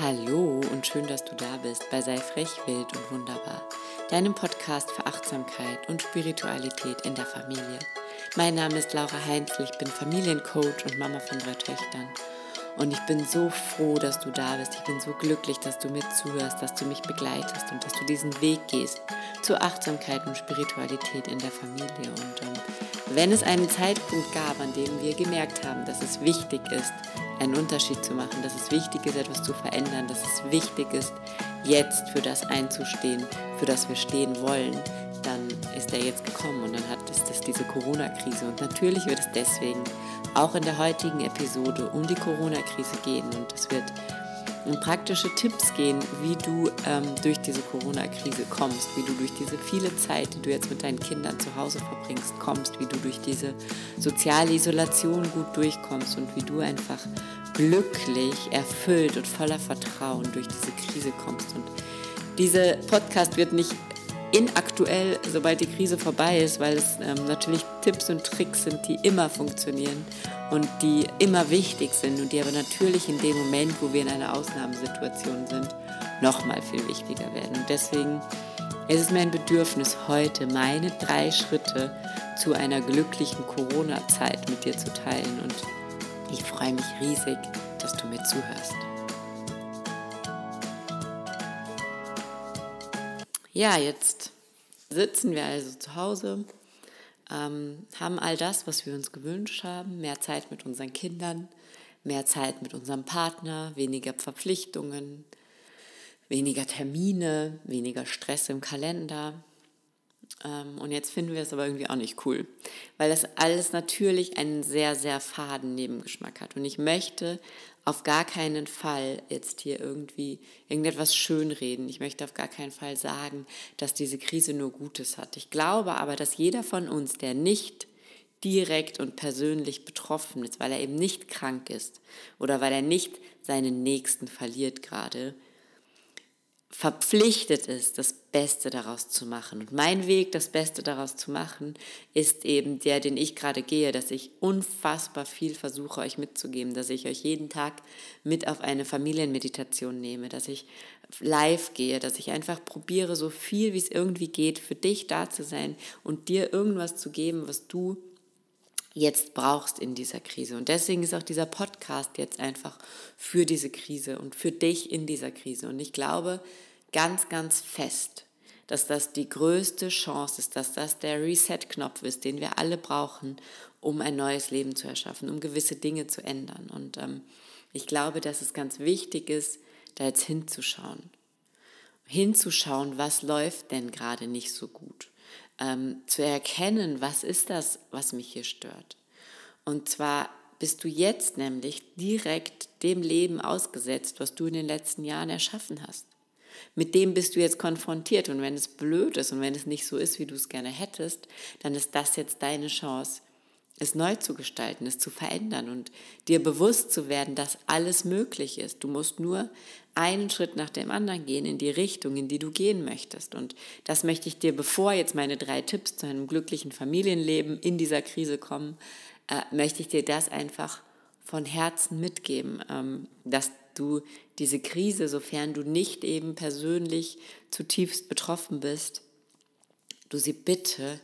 Hallo und schön, dass du da bist bei Sei frech, wild und wunderbar, deinem Podcast für Achtsamkeit und Spiritualität in der Familie. Mein Name ist Laura Heinzl, ich bin Familiencoach und Mama von drei Töchtern. Und ich bin so froh, dass du da bist. Ich bin so glücklich, dass du mir zuhörst, dass du mich begleitest und dass du diesen Weg gehst zur Achtsamkeit und Spiritualität in der Familie. Und ähm, wenn es einen Zeitpunkt gab, an dem wir gemerkt haben, dass es wichtig ist, einen Unterschied zu machen, dass es wichtig ist, etwas zu verändern, dass es wichtig ist, jetzt für das einzustehen, für das wir stehen wollen, dann ist er jetzt gekommen und dann hat es das diese Corona-Krise. Und natürlich wird es deswegen auch in der heutigen Episode um die Corona-Krise gehen und es wird praktische Tipps gehen, wie du ähm, durch diese Corona-Krise kommst, wie du durch diese viele Zeit, die du jetzt mit deinen Kindern zu Hause verbringst, kommst, wie du durch diese soziale Isolation gut durchkommst und wie du einfach glücklich, erfüllt und voller Vertrauen durch diese Krise kommst. Und dieser Podcast wird nicht inaktuell, sobald die Krise vorbei ist, weil es ähm, natürlich Tipps und Tricks sind, die immer funktionieren und die immer wichtig sind und die aber natürlich in dem Moment, wo wir in einer Ausnahmesituation sind, nochmal viel wichtiger werden. Und deswegen ist es mein Bedürfnis, heute meine drei Schritte zu einer glücklichen Corona-Zeit mit dir zu teilen. Und ich freue mich riesig, dass du mir zuhörst. Ja, jetzt sitzen wir also zu Hause, ähm, haben all das, was wir uns gewünscht haben, mehr Zeit mit unseren Kindern, mehr Zeit mit unserem Partner, weniger Verpflichtungen, weniger Termine, weniger Stress im Kalender. Ähm, und jetzt finden wir es aber irgendwie auch nicht cool, weil das alles natürlich einen sehr, sehr faden Nebengeschmack hat. Und ich möchte auf gar keinen Fall jetzt hier irgendwie irgendetwas schönreden. Ich möchte auf gar keinen Fall sagen, dass diese Krise nur Gutes hat. Ich glaube aber, dass jeder von uns, der nicht direkt und persönlich betroffen ist, weil er eben nicht krank ist oder weil er nicht seinen Nächsten verliert gerade, verpflichtet ist, das Beste daraus zu machen. Und mein Weg, das Beste daraus zu machen, ist eben der, den ich gerade gehe, dass ich unfassbar viel versuche, euch mitzugeben, dass ich euch jeden Tag mit auf eine Familienmeditation nehme, dass ich live gehe, dass ich einfach probiere, so viel wie es irgendwie geht, für dich da zu sein und dir irgendwas zu geben, was du jetzt brauchst in dieser Krise. Und deswegen ist auch dieser Podcast jetzt einfach für diese Krise und für dich in dieser Krise. Und ich glaube ganz, ganz fest, dass das die größte Chance ist, dass das der Reset-Knopf ist, den wir alle brauchen, um ein neues Leben zu erschaffen, um gewisse Dinge zu ändern. Und ähm, ich glaube, dass es ganz wichtig ist, da jetzt hinzuschauen. Hinzuschauen, was läuft denn gerade nicht so gut ähm, zu erkennen, was ist das, was mich hier stört. Und zwar bist du jetzt nämlich direkt dem Leben ausgesetzt, was du in den letzten Jahren erschaffen hast. Mit dem bist du jetzt konfrontiert und wenn es blöd ist und wenn es nicht so ist, wie du es gerne hättest, dann ist das jetzt deine Chance, es neu zu gestalten, es zu verändern und dir bewusst zu werden, dass alles möglich ist. Du musst nur einen Schritt nach dem anderen gehen in die Richtung, in die du gehen möchtest. Und das möchte ich dir, bevor jetzt meine drei Tipps zu einem glücklichen Familienleben in dieser Krise kommen, äh, möchte ich dir das einfach von Herzen mitgeben, ähm, dass du diese Krise, sofern du nicht eben persönlich zutiefst betroffen bist, du sie bitte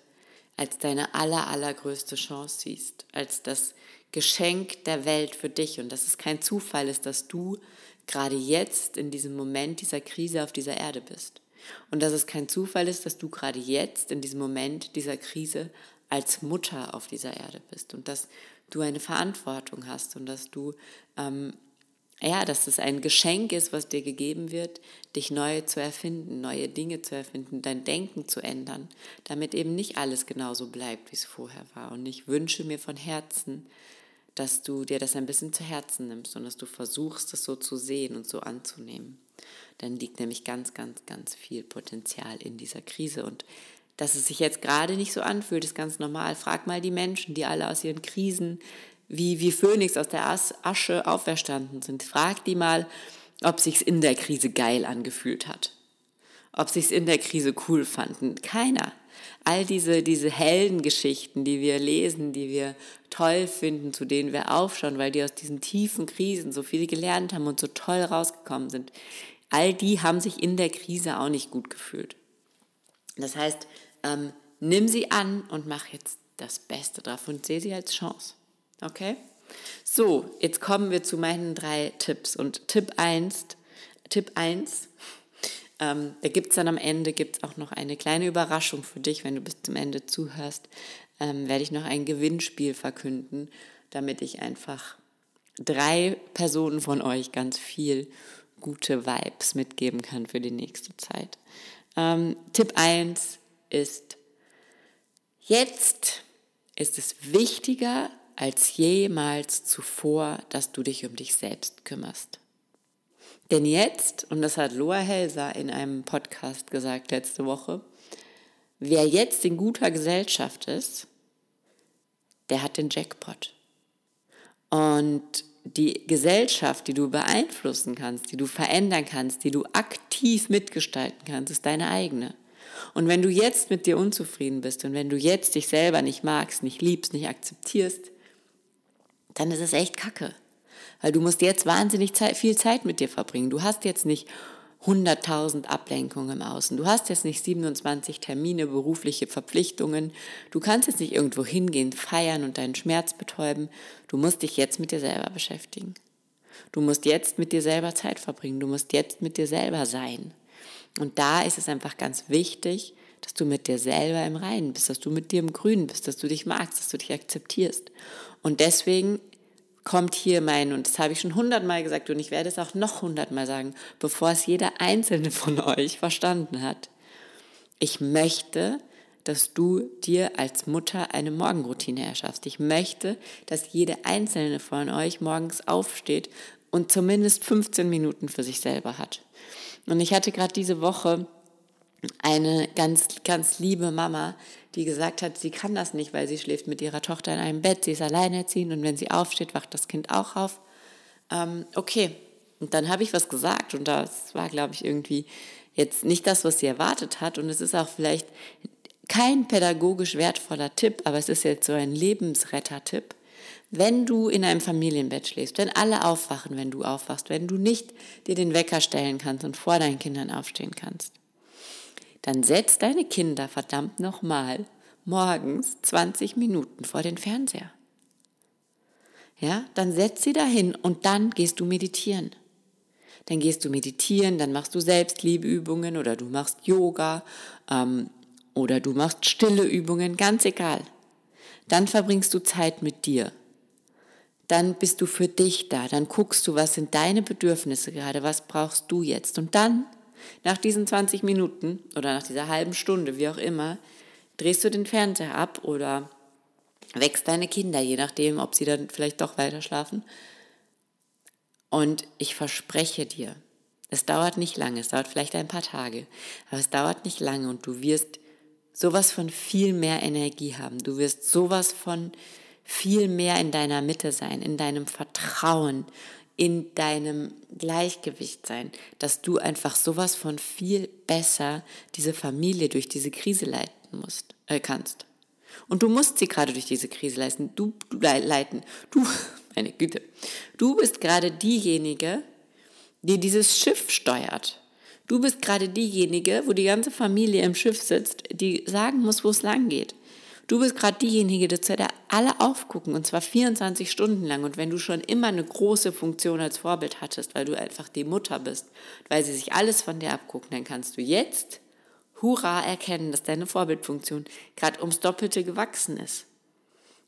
als deine aller, allergrößte Chance siehst, als das Geschenk der Welt für dich und dass es kein Zufall ist, dass du gerade jetzt in diesem Moment dieser Krise auf dieser Erde bist. Und dass es kein Zufall ist, dass du gerade jetzt in diesem Moment dieser Krise als Mutter auf dieser Erde bist und dass du eine Verantwortung hast und dass du ähm, ja, dass es ein Geschenk ist, was dir gegeben wird, dich neu zu erfinden, neue Dinge zu erfinden, dein Denken zu ändern, damit eben nicht alles genauso bleibt, wie es vorher war. Und ich wünsche mir von Herzen, dass du dir das ein bisschen zu Herzen nimmst und dass du versuchst, das so zu sehen und so anzunehmen. Dann liegt nämlich ganz, ganz, ganz viel Potenzial in dieser Krise. Und dass es sich jetzt gerade nicht so anfühlt, ist ganz normal. Frag mal die Menschen, die alle aus ihren Krisen wie, wie Phönix aus der Asche auferstanden sind. Frag die mal, ob sich's in der Krise geil angefühlt hat. Ob sich's in der Krise cool fanden. Keiner. all diese, diese Heldengeschichten, die wir lesen, die wir toll finden, zu denen wir aufschauen, weil die aus diesen tiefen Krisen so viel gelernt haben und so toll rausgekommen sind, all die haben sich in der Krise auch nicht gut gefühlt. Das heißt, ähm, nimm sie an und mach jetzt das Beste drauf und sehe sie als Chance. Okay? So, jetzt kommen wir zu meinen drei Tipps. Und Tipp 1, Tipp 1, ähm, da gibt es dann am Ende gibt's auch noch eine kleine Überraschung für dich, wenn du bis zum Ende zuhörst, ähm, werde ich noch ein Gewinnspiel verkünden, damit ich einfach drei Personen von euch ganz viel gute Vibes mitgeben kann für die nächste Zeit. Ähm, Tipp 1 ist, jetzt ist es wichtiger als jemals zuvor, dass du dich um dich selbst kümmerst. Denn jetzt, und das hat Loa Helser in einem Podcast gesagt letzte Woche, wer jetzt in guter Gesellschaft ist, der hat den Jackpot. Und die Gesellschaft, die du beeinflussen kannst, die du verändern kannst, die du aktiv mitgestalten kannst, ist deine eigene. Und wenn du jetzt mit dir unzufrieden bist und wenn du jetzt dich selber nicht magst, nicht liebst, nicht akzeptierst, dann ist es echt kacke. Weil du musst jetzt wahnsinnig viel Zeit mit dir verbringen. Du hast jetzt nicht 100.000 Ablenkungen im Außen. Du hast jetzt nicht 27 Termine, berufliche Verpflichtungen. Du kannst jetzt nicht irgendwo hingehen, feiern und deinen Schmerz betäuben. Du musst dich jetzt mit dir selber beschäftigen. Du musst jetzt mit dir selber Zeit verbringen. Du musst jetzt mit dir selber sein. Und da ist es einfach ganz wichtig, dass du mit dir selber im Reinen bist, dass du mit dir im Grünen bist, dass du dich magst, dass du dich akzeptierst. Und deswegen kommt hier mein, und das habe ich schon hundertmal gesagt und ich werde es auch noch hundertmal sagen, bevor es jeder einzelne von euch verstanden hat. Ich möchte, dass du dir als Mutter eine Morgenroutine erschaffst. Ich möchte, dass jede einzelne von euch morgens aufsteht und zumindest 15 Minuten für sich selber hat. Und ich hatte gerade diese Woche eine ganz, ganz liebe Mama, die gesagt hat, sie kann das nicht, weil sie schläft mit ihrer Tochter in einem Bett, sie ist alleinerziehend und wenn sie aufsteht, wacht das Kind auch auf. Ähm, okay, und dann habe ich was gesagt und das war, glaube ich, irgendwie jetzt nicht das, was sie erwartet hat und es ist auch vielleicht kein pädagogisch wertvoller Tipp, aber es ist jetzt so ein Lebensretter-Tipp. Wenn du in einem Familienbett schläfst, wenn alle aufwachen, wenn du aufwachst, wenn du nicht dir den Wecker stellen kannst und vor deinen Kindern aufstehen kannst, dann setz deine Kinder verdammt nochmal morgens 20 Minuten vor den Fernseher. Ja, dann setz sie dahin und dann gehst du meditieren. Dann gehst du meditieren, dann machst du Selbstliebeübungen oder du machst Yoga ähm, oder du machst stille Übungen, ganz egal. Dann verbringst du Zeit mit dir. Dann bist du für dich da. Dann guckst du, was sind deine Bedürfnisse gerade, was brauchst du jetzt. Und dann nach diesen 20 Minuten oder nach dieser halben Stunde, wie auch immer, drehst du den Fernseher ab oder wächst deine Kinder, je nachdem, ob sie dann vielleicht doch weiter schlafen. Und ich verspreche dir, es dauert nicht lange, es dauert vielleicht ein paar Tage, aber es dauert nicht lange und du wirst sowas von viel mehr Energie haben. Du wirst sowas von viel mehr in deiner Mitte sein, in deinem Vertrauen, in deinem Gleichgewicht sein, dass du einfach sowas von viel besser diese Familie durch diese Krise leiten musst, äh, kannst. Und du musst sie gerade durch diese Krise leisten, du, du leiten. Du, meine Güte, du bist gerade diejenige, die dieses Schiff steuert. Du bist gerade diejenige, wo die ganze Familie im Schiff sitzt, die sagen muss, wo es lang geht. Du bist gerade diejenige, zu der alle aufgucken und zwar 24 Stunden lang. Und wenn du schon immer eine große Funktion als Vorbild hattest, weil du einfach die Mutter bist, weil sie sich alles von dir abgucken, dann kannst du jetzt hurra erkennen, dass deine Vorbildfunktion gerade ums Doppelte gewachsen ist,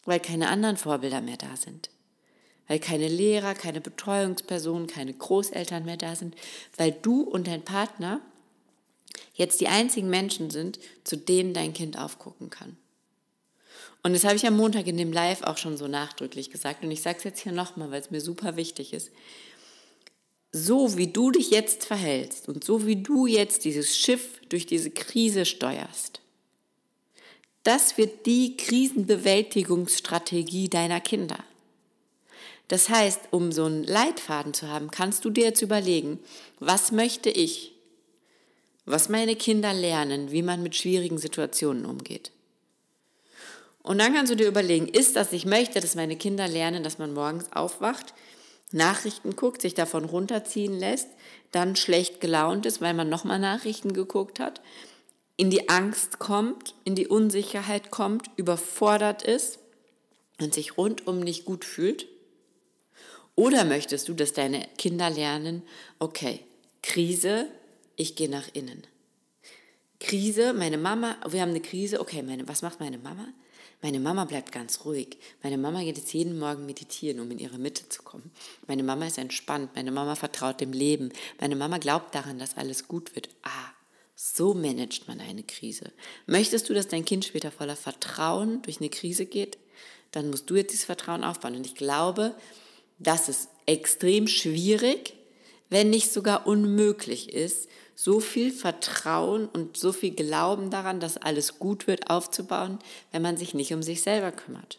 weil keine anderen Vorbilder mehr da sind, weil keine Lehrer, keine Betreuungspersonen, keine Großeltern mehr da sind, weil du und dein Partner jetzt die einzigen Menschen sind, zu denen dein Kind aufgucken kann. Und das habe ich am Montag in dem Live auch schon so nachdrücklich gesagt. Und ich sage es jetzt hier nochmal, weil es mir super wichtig ist. So wie du dich jetzt verhältst und so wie du jetzt dieses Schiff durch diese Krise steuerst, das wird die Krisenbewältigungsstrategie deiner Kinder. Das heißt, um so einen Leitfaden zu haben, kannst du dir jetzt überlegen, was möchte ich, was meine Kinder lernen, wie man mit schwierigen Situationen umgeht. Und dann kannst du dir überlegen, ist das, ich möchte, dass meine Kinder lernen, dass man morgens aufwacht, Nachrichten guckt, sich davon runterziehen lässt, dann schlecht gelaunt ist, weil man nochmal Nachrichten geguckt hat, in die Angst kommt, in die Unsicherheit kommt, überfordert ist und sich rundum nicht gut fühlt? Oder möchtest du, dass deine Kinder lernen, okay, Krise, ich gehe nach innen. Krise, meine Mama, wir haben eine Krise, okay, meine, was macht meine Mama? Meine Mama bleibt ganz ruhig. Meine Mama geht jetzt jeden Morgen meditieren, um in ihre Mitte zu kommen. Meine Mama ist entspannt. Meine Mama vertraut dem Leben. Meine Mama glaubt daran, dass alles gut wird. Ah, so managt man eine Krise. Möchtest du, dass dein Kind später voller Vertrauen durch eine Krise geht? Dann musst du jetzt dieses Vertrauen aufbauen. Und ich glaube, dass es extrem schwierig, wenn nicht sogar unmöglich ist, so viel Vertrauen und so viel Glauben daran, dass alles gut wird, aufzubauen, wenn man sich nicht um sich selber kümmert.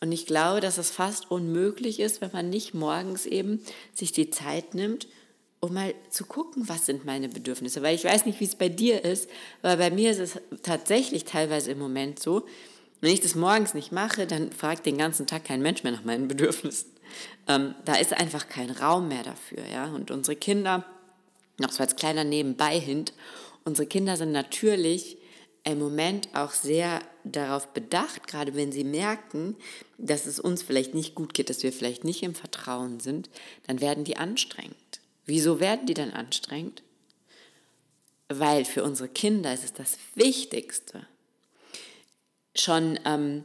Und ich glaube, dass es fast unmöglich ist, wenn man nicht morgens eben sich die Zeit nimmt, um mal zu gucken, was sind meine Bedürfnisse. Weil ich weiß nicht, wie es bei dir ist, aber bei mir ist es tatsächlich teilweise im Moment so, wenn ich das morgens nicht mache, dann fragt den ganzen Tag kein Mensch mehr nach meinen Bedürfnissen. Ähm, da ist einfach kein Raum mehr dafür. Ja? Und unsere Kinder noch so als kleiner Nebenbei hint, unsere Kinder sind natürlich im Moment auch sehr darauf bedacht, gerade wenn sie merken, dass es uns vielleicht nicht gut geht, dass wir vielleicht nicht im Vertrauen sind, dann werden die anstrengend. Wieso werden die dann anstrengend? Weil für unsere Kinder ist es das Wichtigste, schon ähm,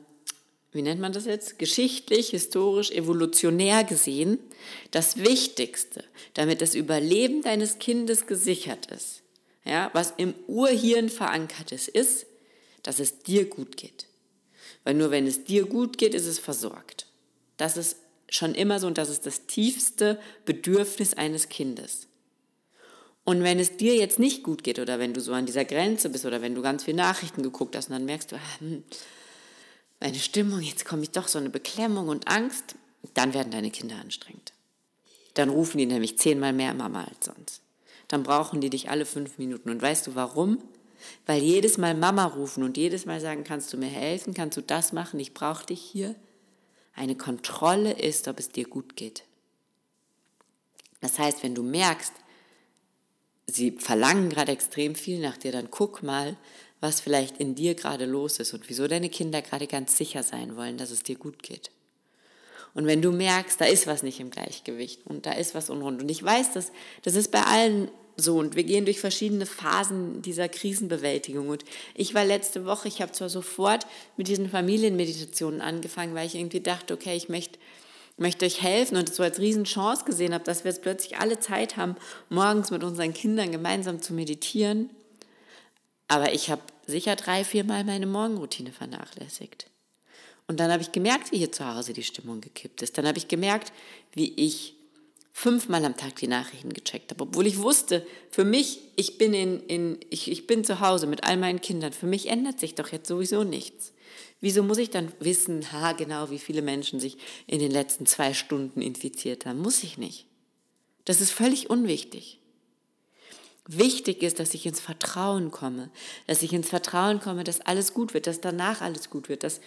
wie nennt man das jetzt, geschichtlich, historisch, evolutionär gesehen, das Wichtigste, damit das Überleben deines Kindes gesichert ist, ja, was im Urhirn verankert ist, ist, dass es dir gut geht. Weil nur wenn es dir gut geht, ist es versorgt. Das ist schon immer so und das ist das tiefste Bedürfnis eines Kindes. Und wenn es dir jetzt nicht gut geht oder wenn du so an dieser Grenze bist oder wenn du ganz viele Nachrichten geguckt hast und dann merkst du, ah, hm, meine Stimmung, jetzt komme ich doch so eine Beklemmung und Angst, dann werden deine Kinder anstrengend. Dann rufen die nämlich zehnmal mehr Mama als sonst. Dann brauchen die dich alle fünf Minuten. Und weißt du warum? Weil jedes Mal Mama rufen und jedes Mal sagen, kannst du mir helfen, kannst du das machen, ich brauche dich hier, eine Kontrolle ist, ob es dir gut geht. Das heißt, wenn du merkst, sie verlangen gerade extrem viel nach dir, dann guck mal, was vielleicht in dir gerade los ist und wieso deine Kinder gerade ganz sicher sein wollen, dass es dir gut geht. Und wenn du merkst, da ist was nicht im Gleichgewicht und da ist was unrund. Und ich weiß, dass das ist bei allen so und wir gehen durch verschiedene Phasen dieser Krisenbewältigung. Und ich war letzte Woche, ich habe zwar sofort mit diesen Familienmeditationen angefangen, weil ich irgendwie dachte, okay, ich möchte möchte euch helfen und so als Riesenchance gesehen habe, dass wir jetzt plötzlich alle Zeit haben, morgens mit unseren Kindern gemeinsam zu meditieren. Aber ich habe sicher drei, viermal meine Morgenroutine vernachlässigt. Und dann habe ich gemerkt, wie hier zu Hause die Stimmung gekippt ist. Dann habe ich gemerkt, wie ich fünfmal am Tag die Nachrichten gecheckt habe, obwohl ich wusste, für mich, ich bin, in, in, ich, ich bin zu Hause mit all meinen Kindern, für mich ändert sich doch jetzt sowieso nichts. Wieso muss ich dann wissen, ha, genau, wie viele Menschen sich in den letzten zwei Stunden infiziert haben? Muss ich nicht. Das ist völlig unwichtig. Wichtig ist, dass ich ins Vertrauen komme, dass ich ins Vertrauen komme, dass alles gut wird, dass danach alles gut wird, dass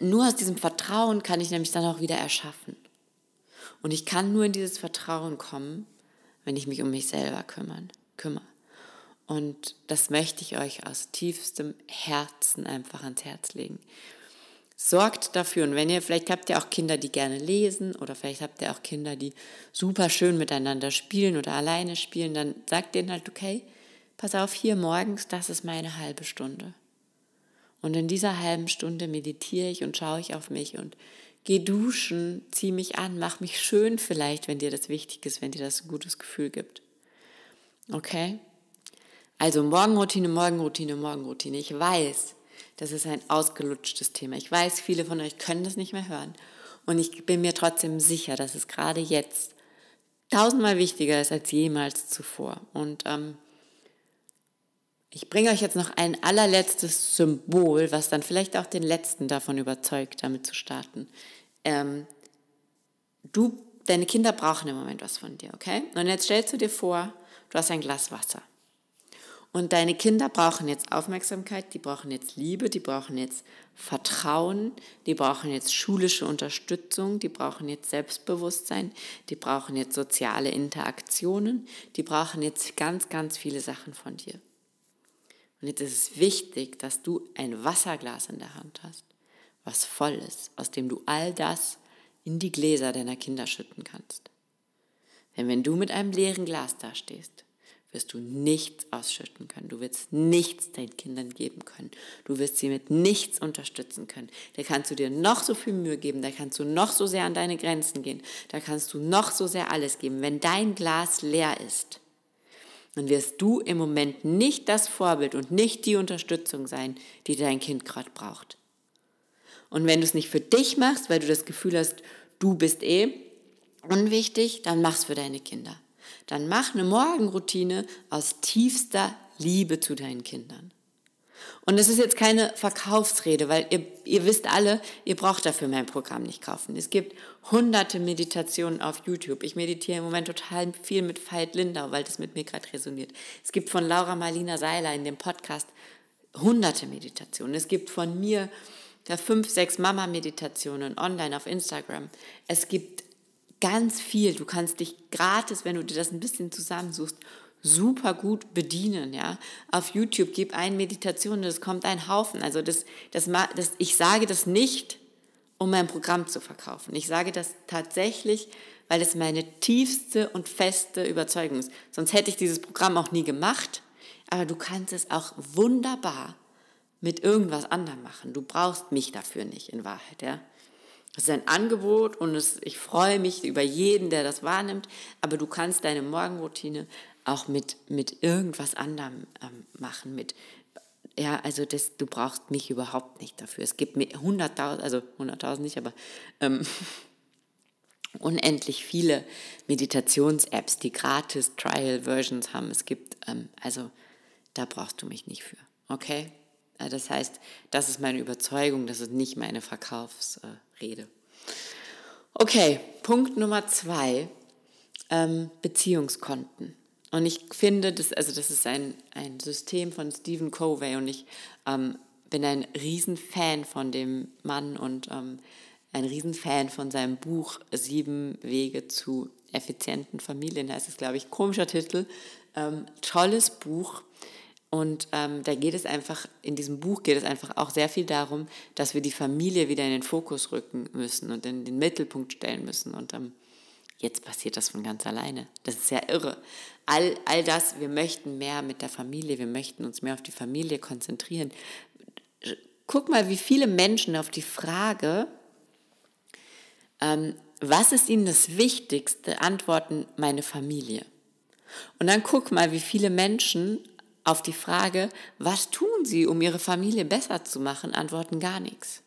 nur aus diesem Vertrauen kann ich nämlich dann auch wieder erschaffen. Und ich kann nur in dieses Vertrauen kommen, wenn ich mich um mich selber kümmern, kümmere. Und das möchte ich euch aus tiefstem Herzen einfach ans Herz legen. Sorgt dafür, und wenn ihr, vielleicht habt ihr auch Kinder, die gerne lesen, oder vielleicht habt ihr auch Kinder, die super schön miteinander spielen oder alleine spielen, dann sagt denen halt, okay, pass auf, hier morgens, das ist meine halbe Stunde. Und in dieser halben Stunde meditiere ich und schaue ich auf mich und gehe duschen, ziehe mich an, mach mich schön vielleicht, wenn dir das wichtig ist, wenn dir das ein gutes Gefühl gibt. Okay? Also Morgenroutine, Morgenroutine, Morgenroutine. Ich weiß, das ist ein ausgelutschtes Thema. Ich weiß, viele von euch können das nicht mehr hören. Und ich bin mir trotzdem sicher, dass es gerade jetzt tausendmal wichtiger ist als jemals zuvor. Und ähm, ich bringe euch jetzt noch ein allerletztes Symbol, was dann vielleicht auch den Letzten davon überzeugt, damit zu starten. Ähm, du, deine Kinder brauchen im Moment was von dir, okay? Und jetzt stellst du dir vor, du hast ein Glas Wasser. Und deine Kinder brauchen jetzt Aufmerksamkeit, die brauchen jetzt Liebe, die brauchen jetzt Vertrauen, die brauchen jetzt schulische Unterstützung, die brauchen jetzt Selbstbewusstsein, die brauchen jetzt soziale Interaktionen, die brauchen jetzt ganz, ganz viele Sachen von dir. Und jetzt ist es wichtig, dass du ein Wasserglas in der Hand hast, was voll ist, aus dem du all das in die Gläser deiner Kinder schütten kannst. Denn wenn du mit einem leeren Glas dastehst, wirst du nichts ausschütten können. Du wirst nichts deinen Kindern geben können. Du wirst sie mit nichts unterstützen können. Da kannst du dir noch so viel Mühe geben, da kannst du noch so sehr an deine Grenzen gehen, da kannst du noch so sehr alles geben. Wenn dein Glas leer ist, dann wirst du im Moment nicht das Vorbild und nicht die Unterstützung sein, die dein Kind gerade braucht. Und wenn du es nicht für dich machst, weil du das Gefühl hast, du bist eh unwichtig, dann mach's für deine Kinder dann mach eine Morgenroutine aus tiefster Liebe zu deinen Kindern. Und es ist jetzt keine Verkaufsrede, weil ihr, ihr wisst alle, ihr braucht dafür mein Programm nicht kaufen. Es gibt hunderte Meditationen auf YouTube. Ich meditiere im Moment total viel mit Veit Lindau, weil das mit mir gerade resoniert. Es gibt von Laura Marlina Seiler in dem Podcast hunderte Meditationen. Es gibt von mir fünf, sechs Mama-Meditationen online auf Instagram. Es gibt ganz viel. Du kannst dich gratis, wenn du dir das ein bisschen zusammensuchst, super gut bedienen, ja. Auf YouTube gib ein Meditation, das kommt ein Haufen. Also das, das, das, ich sage das nicht, um mein Programm zu verkaufen. Ich sage das tatsächlich, weil es meine tiefste und feste Überzeugung ist. Sonst hätte ich dieses Programm auch nie gemacht. Aber du kannst es auch wunderbar mit irgendwas anderem machen. Du brauchst mich dafür nicht in Wahrheit, ja. Es ist ein Angebot und es, ich freue mich über jeden, der das wahrnimmt, aber du kannst deine Morgenroutine auch mit, mit irgendwas anderem ähm, machen, mit, ja, also das, du brauchst mich überhaupt nicht dafür. Es gibt mir 100.000, also 100.000 nicht, aber ähm, unendlich viele Meditations-Apps, die gratis Trial-Versions haben. Es gibt, ähm, also da brauchst du mich nicht für, okay? Äh, das heißt, das ist meine Überzeugung, das ist nicht meine Verkaufsrede. Okay, Punkt Nummer zwei, ähm, Beziehungskonten. Und ich finde, das, also das ist ein, ein System von Stephen Covey und ich ähm, bin ein Riesenfan von dem Mann und ähm, ein Riesenfan von seinem Buch Sieben Wege zu effizienten Familien, heißt es, glaube ich, komischer Titel. Ähm, tolles Buch und ähm, da geht es einfach, in diesem Buch geht es einfach auch sehr viel darum, dass wir die Familie wieder in den Fokus rücken müssen und in den Mittelpunkt stellen müssen. Und ähm, jetzt passiert das von ganz alleine. Das ist ja irre. All, all das, wir möchten mehr mit der Familie, wir möchten uns mehr auf die Familie konzentrieren. Guck mal, wie viele Menschen auf die Frage, ähm, was ist ihnen das Wichtigste, antworten meine Familie. Und dann guck mal, wie viele Menschen auf die Frage, was tun sie, um ihre Familie besser zu machen, antworten gar nichts.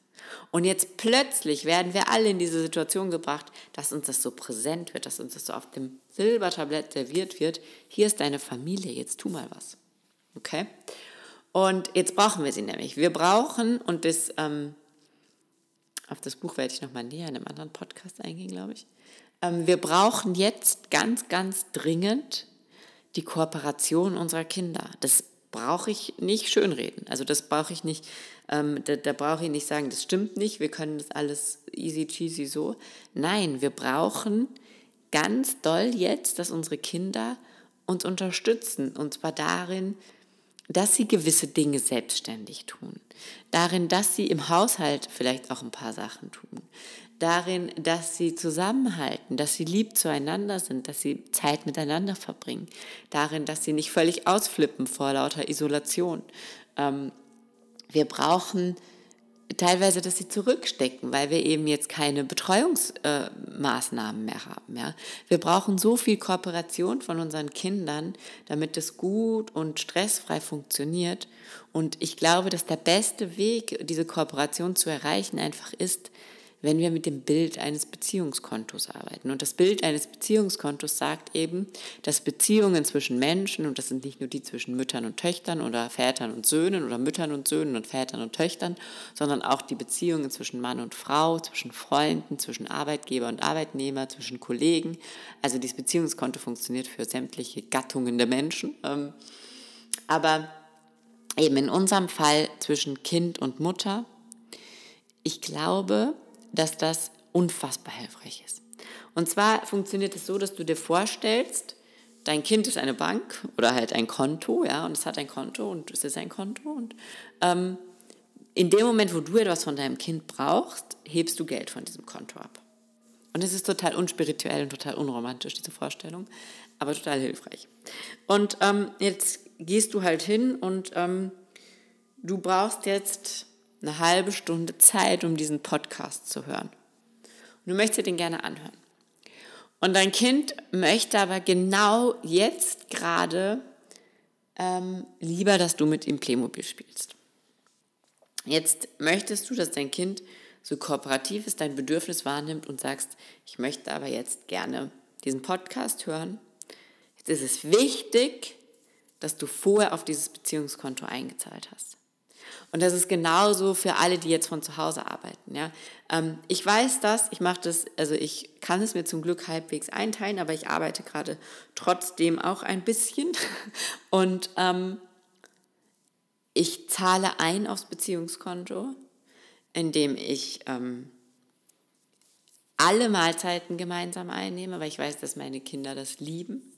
Und jetzt plötzlich werden wir alle in diese Situation gebracht, dass uns das so präsent wird, dass uns das so auf dem Silbertablett serviert wird. Hier ist deine Familie, jetzt tu mal was. Okay? Und jetzt brauchen wir sie nämlich. Wir brauchen, und das, ähm, auf das Buch werde ich nochmal näher in einem anderen Podcast eingehen, glaube ich. Ähm, wir brauchen jetzt ganz, ganz dringend die Kooperation unserer Kinder. Das brauche ich nicht schönreden. Also das brauche ich nicht, ähm, da, da brauche ich nicht sagen, das stimmt nicht, wir können das alles easy cheesy so. Nein, wir brauchen ganz doll jetzt, dass unsere Kinder uns unterstützen. Und zwar darin, dass sie gewisse Dinge selbstständig tun. Darin, dass sie im Haushalt vielleicht auch ein paar Sachen tun darin, dass sie zusammenhalten, dass sie lieb zueinander sind, dass sie Zeit miteinander verbringen, darin, dass sie nicht völlig ausflippen vor lauter Isolation. Ähm, wir brauchen teilweise, dass sie zurückstecken, weil wir eben jetzt keine Betreuungsmaßnahmen äh, mehr haben. Ja? Wir brauchen so viel Kooperation von unseren Kindern, damit es gut und stressfrei funktioniert. Und ich glaube, dass der beste Weg, diese Kooperation zu erreichen, einfach ist, wenn wir mit dem Bild eines Beziehungskontos arbeiten. Und das Bild eines Beziehungskontos sagt eben, dass Beziehungen zwischen Menschen, und das sind nicht nur die zwischen Müttern und Töchtern oder Vätern und Söhnen oder Müttern und Söhnen und Vätern und Töchtern, sondern auch die Beziehungen zwischen Mann und Frau, zwischen Freunden, zwischen Arbeitgeber und Arbeitnehmer, zwischen Kollegen. Also dieses Beziehungskonto funktioniert für sämtliche Gattungen der Menschen. Ähm, Aber eben in unserem Fall zwischen Kind und Mutter, ich glaube, dass das unfassbar hilfreich ist. Und zwar funktioniert es so, dass du dir vorstellst, dein Kind ist eine Bank oder halt ein Konto, ja, und es hat ein Konto und es ist ein Konto und ähm, in dem Moment, wo du etwas von deinem Kind brauchst, hebst du Geld von diesem Konto ab. Und es ist total unspirituell und total unromantisch, diese Vorstellung, aber total hilfreich. Und ähm, jetzt gehst du halt hin und ähm, du brauchst jetzt eine halbe Stunde Zeit, um diesen Podcast zu hören. Und du möchtest den gerne anhören. Und dein Kind möchte aber genau jetzt gerade ähm, lieber, dass du mit ihm Playmobil spielst. Jetzt möchtest du, dass dein Kind so kooperativ ist, dein Bedürfnis wahrnimmt und sagst, ich möchte aber jetzt gerne diesen Podcast hören. Jetzt ist es wichtig, dass du vorher auf dieses Beziehungskonto eingezahlt hast. Und das ist genauso für alle, die jetzt von zu Hause arbeiten. Ja? Ähm, ich weiß das, ich mache das, also ich kann es mir zum Glück halbwegs einteilen, aber ich arbeite gerade trotzdem auch ein bisschen. Und ähm, ich zahle ein aufs Beziehungskonto, indem ich ähm, alle Mahlzeiten gemeinsam einnehme, weil ich weiß, dass meine Kinder das lieben,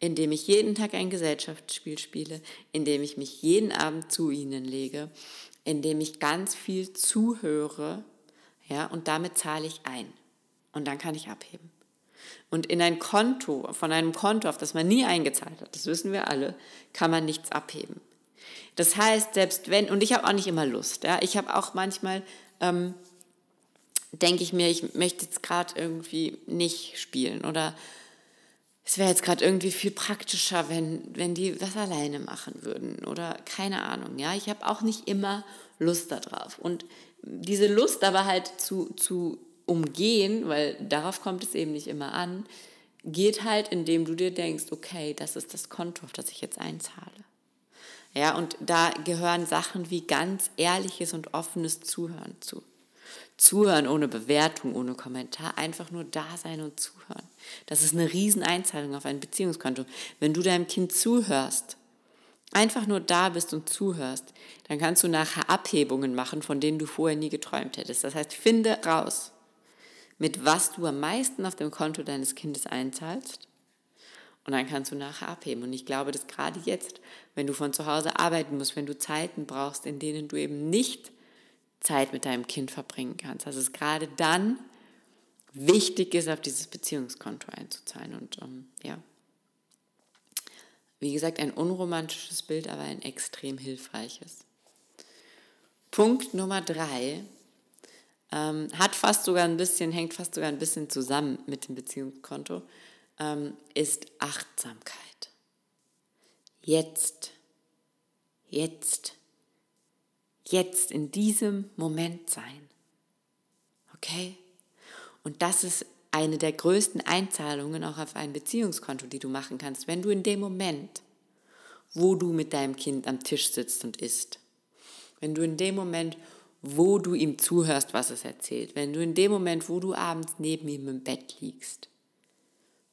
indem ich jeden Tag ein Gesellschaftsspiel spiele, indem ich mich jeden Abend zu ihnen lege, indem ich ganz viel zuhöre, ja, und damit zahle ich ein. Und dann kann ich abheben. Und in ein Konto, von einem Konto, auf das man nie eingezahlt hat, das wissen wir alle, kann man nichts abheben. Das heißt, selbst wenn, und ich habe auch nicht immer Lust, ja, ich habe auch manchmal, ähm, denke ich mir, ich möchte jetzt gerade irgendwie nicht spielen oder es wäre jetzt gerade irgendwie viel praktischer, wenn, wenn die was alleine machen würden oder keine Ahnung, ja. Ich habe auch nicht immer Lust darauf. Und diese Lust aber halt zu, zu umgehen, weil darauf kommt es eben nicht immer an, geht halt, indem du dir denkst, okay, das ist das Konto, auf das ich jetzt einzahle. Ja, und da gehören Sachen wie ganz ehrliches und offenes Zuhören zu. Zuhören ohne Bewertung, ohne Kommentar, einfach nur da sein und zuhören. Das ist eine Rieseneinzahlung auf ein Beziehungskonto. Wenn du deinem Kind zuhörst, einfach nur da bist und zuhörst, dann kannst du nachher Abhebungen machen, von denen du vorher nie geträumt hättest. Das heißt, finde raus, mit was du am meisten auf dem Konto deines Kindes einzahlst und dann kannst du nachher abheben. Und ich glaube, dass gerade jetzt, wenn du von zu Hause arbeiten musst, wenn du Zeiten brauchst, in denen du eben nicht Zeit mit deinem Kind verbringen kannst, dass es gerade dann wichtig ist, auf dieses Beziehungskonto einzuzahlen. Und ähm, ja, wie gesagt, ein unromantisches Bild, aber ein extrem hilfreiches. Punkt Nummer drei ähm, hat fast sogar ein bisschen, hängt fast sogar ein bisschen zusammen mit dem Beziehungskonto ähm, ist Achtsamkeit. Jetzt, jetzt, jetzt in diesem Moment sein. Okay? Und das ist eine der größten Einzahlungen auch auf ein Beziehungskonto, die du machen kannst, wenn du in dem Moment, wo du mit deinem Kind am Tisch sitzt und isst, wenn du in dem Moment, wo du ihm zuhörst, was es erzählt, wenn du in dem Moment, wo du abends neben ihm im Bett liegst,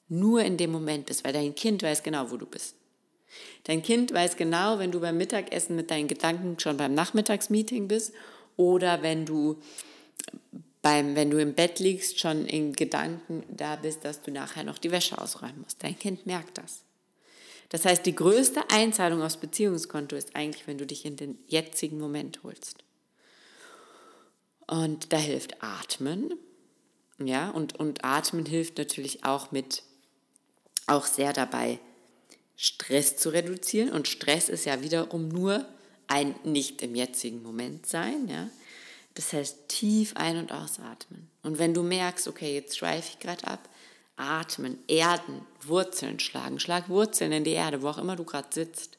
nur in dem Moment bist, weil dein Kind weiß genau, wo du bist. Dein Kind weiß genau, wenn du beim Mittagessen mit deinen Gedanken schon beim Nachmittagsmeeting bist oder wenn du beim, wenn du im Bett liegst, schon in Gedanken da bist, dass du nachher noch die Wäsche ausräumen musst. Dein Kind merkt das. Das heißt, die größte Einzahlung aufs Beziehungskonto ist eigentlich, wenn du dich in den jetzigen Moment holst. Und da hilft Atmen. Ja, und, und Atmen hilft natürlich auch mit auch sehr dabei, Stress zu reduzieren. Und Stress ist ja wiederum nur ein nicht im jetzigen Moment sein. Ja? Das heißt, tief ein- und ausatmen. Und wenn du merkst, okay, jetzt schweife ich gerade ab, atmen, erden, Wurzeln schlagen. Schlag Wurzeln in die Erde, wo auch immer du gerade sitzt.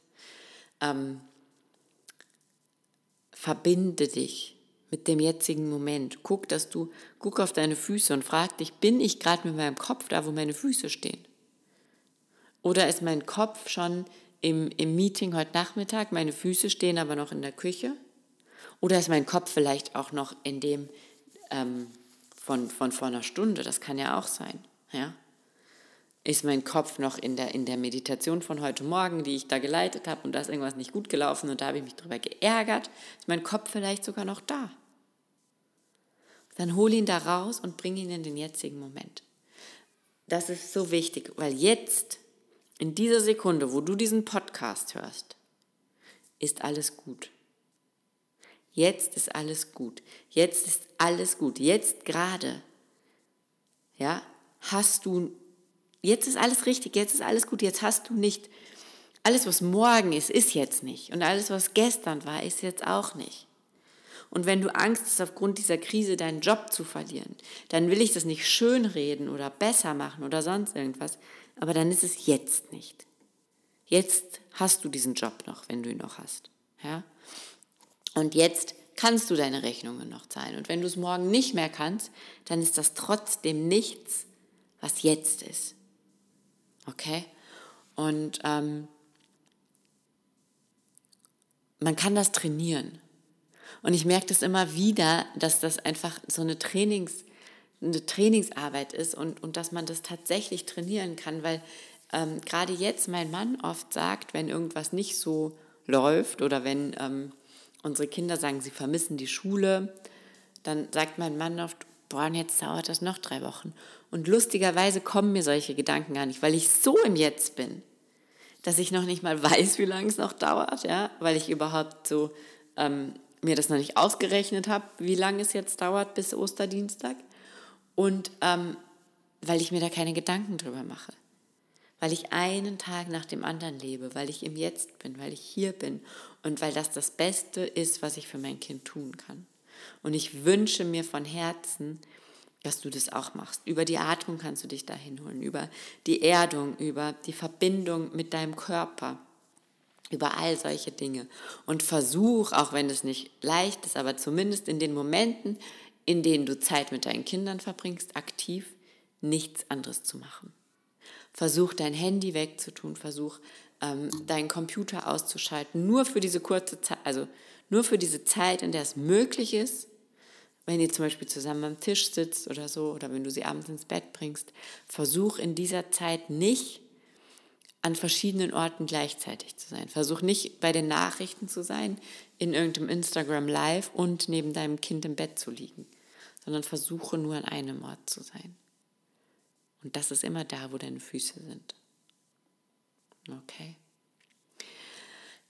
Ähm, verbinde dich mit dem jetzigen Moment. Guck, dass du, guck auf deine Füße und frag dich, bin ich gerade mit meinem Kopf da, wo meine Füße stehen? Oder ist mein Kopf schon im, im Meeting heute Nachmittag, meine Füße stehen aber noch in der Küche? Oder ist mein Kopf vielleicht auch noch in dem ähm, von, von vor einer Stunde? Das kann ja auch sein. Ja? ist mein Kopf noch in der, in der Meditation von heute Morgen, die ich da geleitet habe und da ist irgendwas nicht gut gelaufen und da habe ich mich drüber geärgert, ist mein Kopf vielleicht sogar noch da. Dann hol ihn da raus und bring ihn in den jetzigen Moment. Das ist so wichtig, weil jetzt, in dieser Sekunde, wo du diesen Podcast hörst, ist alles gut. Jetzt ist alles gut. Jetzt ist alles gut. Jetzt gerade, ja, hast du, jetzt ist alles richtig, jetzt ist alles gut. Jetzt hast du nicht, alles was morgen ist, ist jetzt nicht. Und alles was gestern war, ist jetzt auch nicht. Und wenn du Angst hast, aufgrund dieser Krise deinen Job zu verlieren, dann will ich das nicht schönreden oder besser machen oder sonst irgendwas, aber dann ist es jetzt nicht. Jetzt hast du diesen Job noch, wenn du ihn noch hast. Ja? Und jetzt kannst du deine Rechnungen noch zahlen. Und wenn du es morgen nicht mehr kannst, dann ist das trotzdem nichts, was jetzt ist. Okay? Und ähm, man kann das trainieren. Und ich merke das immer wieder, dass das einfach so eine Trainings, eine Trainingsarbeit ist und, und dass man das tatsächlich trainieren kann, weil ähm, gerade jetzt mein Mann oft sagt, wenn irgendwas nicht so läuft oder wenn ähm, unsere Kinder sagen, sie vermissen die Schule, dann sagt mein Mann oft, boah, und jetzt dauert das noch drei Wochen. Und lustigerweise kommen mir solche Gedanken gar nicht, weil ich so im Jetzt bin, dass ich noch nicht mal weiß, wie lange es noch dauert, ja, weil ich überhaupt so ähm, mir das noch nicht ausgerechnet habe, wie lange es jetzt dauert bis Osterdienstag und ähm, weil ich mir da keine Gedanken drüber mache weil ich einen Tag nach dem anderen lebe, weil ich im Jetzt bin, weil ich hier bin und weil das das Beste ist, was ich für mein Kind tun kann. Und ich wünsche mir von Herzen, dass du das auch machst. Über die Atmung kannst du dich dahin holen, über die Erdung, über die Verbindung mit deinem Körper, über all solche Dinge. Und versuch, auch wenn es nicht leicht ist, aber zumindest in den Momenten, in denen du Zeit mit deinen Kindern verbringst, aktiv nichts anderes zu machen. Versuch dein Handy wegzutun, versuch ähm, deinen Computer auszuschalten, nur für diese kurze Zeit, also nur für diese Zeit, in der es möglich ist, wenn ihr zum Beispiel zusammen am Tisch sitzt oder so, oder wenn du sie abends ins Bett bringst, versuch in dieser Zeit nicht an verschiedenen Orten gleichzeitig zu sein. Versuch nicht bei den Nachrichten zu sein, in irgendeinem Instagram Live und neben deinem Kind im Bett zu liegen, sondern versuche nur an einem Ort zu sein. Und das ist immer da, wo deine Füße sind. Okay.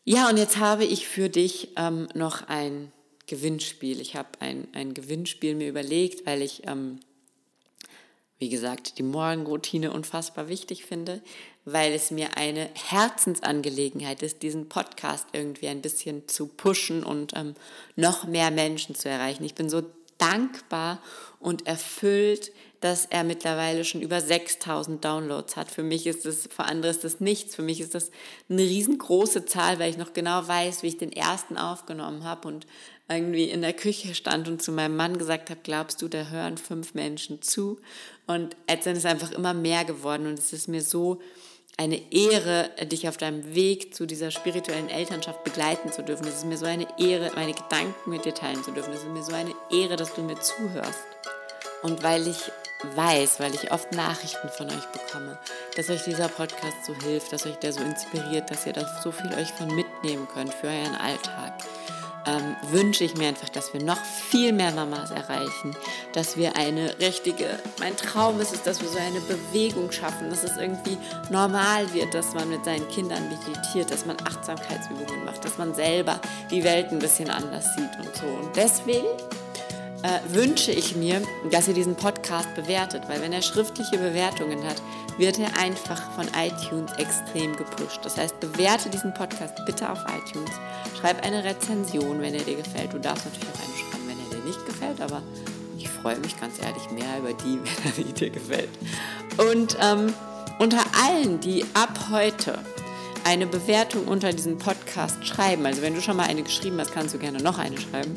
Ja, und jetzt habe ich für dich ähm, noch ein Gewinnspiel. Ich habe ein, ein Gewinnspiel mir überlegt, weil ich, ähm, wie gesagt, die Morgenroutine unfassbar wichtig finde, weil es mir eine Herzensangelegenheit ist, diesen Podcast irgendwie ein bisschen zu pushen und ähm, noch mehr Menschen zu erreichen. Ich bin so dankbar und erfüllt, dass er mittlerweile schon über 6000 Downloads hat. Für mich ist das, für andere ist das nichts. Für mich ist das eine riesengroße Zahl, weil ich noch genau weiß, wie ich den ersten aufgenommen habe und irgendwie in der Küche stand und zu meinem Mann gesagt habe, glaubst du, da hören fünf Menschen zu? Und jetzt sind es einfach immer mehr geworden und es ist mir so eine Ehre, dich auf deinem Weg zu dieser spirituellen Elternschaft begleiten zu dürfen. Es ist mir so eine Ehre, meine Gedanken mit dir teilen zu dürfen. Es ist mir so eine Ehre, dass du mir zuhörst. Und weil ich weiß, weil ich oft Nachrichten von euch bekomme, dass euch dieser Podcast so hilft, dass euch der so inspiriert, dass ihr da so viel euch von mitnehmen könnt für euren Alltag, ähm, wünsche ich mir einfach, dass wir noch viel mehr Mamas erreichen, dass wir eine richtige, mein Traum ist es, dass wir so eine Bewegung schaffen, dass es irgendwie normal wird, dass man mit seinen Kindern meditiert, dass man Achtsamkeitsübungen macht, dass man selber die Welt ein bisschen anders sieht und so. Und deswegen äh, wünsche ich mir, dass ihr diesen Podcast bewertet, weil wenn er schriftliche Bewertungen hat, wird er einfach von iTunes extrem gepusht. Das heißt, bewerte diesen Podcast bitte auf iTunes. Schreib eine Rezension, wenn er dir gefällt. Du darfst natürlich auch eine schreiben, wenn er dir nicht gefällt, aber ich freue mich ganz ehrlich mehr über die, wenn er dir gefällt. Und ähm, unter allen, die ab heute eine Bewertung unter diesem Podcast schreiben, also wenn du schon mal eine geschrieben hast, kannst du gerne noch eine schreiben,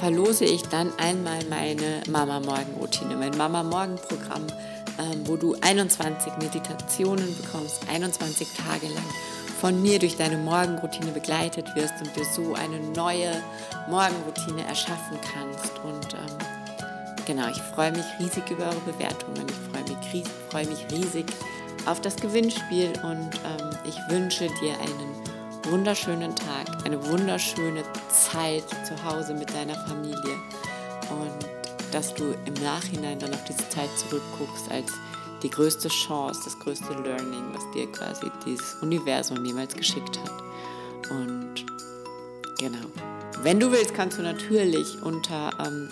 verlose ich dann einmal meine Mama-Morgen-Routine, mein Mama-Morgen-Programm, ähm, wo du 21 Meditationen bekommst, 21 Tage lang von mir durch deine Morgenroutine begleitet wirst und dir so eine neue Morgenroutine erschaffen kannst. Und ähm, genau, ich freue mich riesig über eure Bewertungen. Ich freue mich, freue mich riesig auf das Gewinnspiel und ähm, ich wünsche dir einen wunderschönen Tag, eine wunderschöne Zeit zu Hause mit deiner Familie und dass du im Nachhinein dann auf diese Zeit zurückguckst als die größte Chance, das größte Learning, was dir quasi dieses Universum niemals geschickt hat. Und genau. Wenn du willst, kannst du natürlich unter ähm,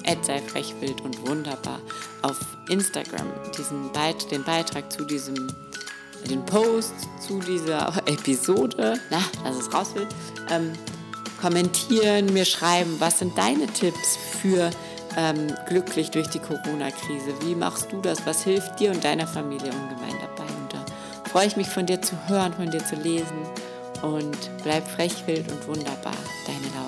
frechwild und wunderbar auf Instagram diesen Beit den Beitrag zu diesem, den Post zu dieser Episode, na, dass es raus will, ähm, kommentieren, mir schreiben, was sind deine Tipps für ähm, glücklich durch die Corona-Krise? Wie machst du das? Was hilft dir und deiner Familie ungemein dabei? Und da freue ich mich von dir zu hören, von dir zu lesen und bleib frech, wild und wunderbar. Deine Laura.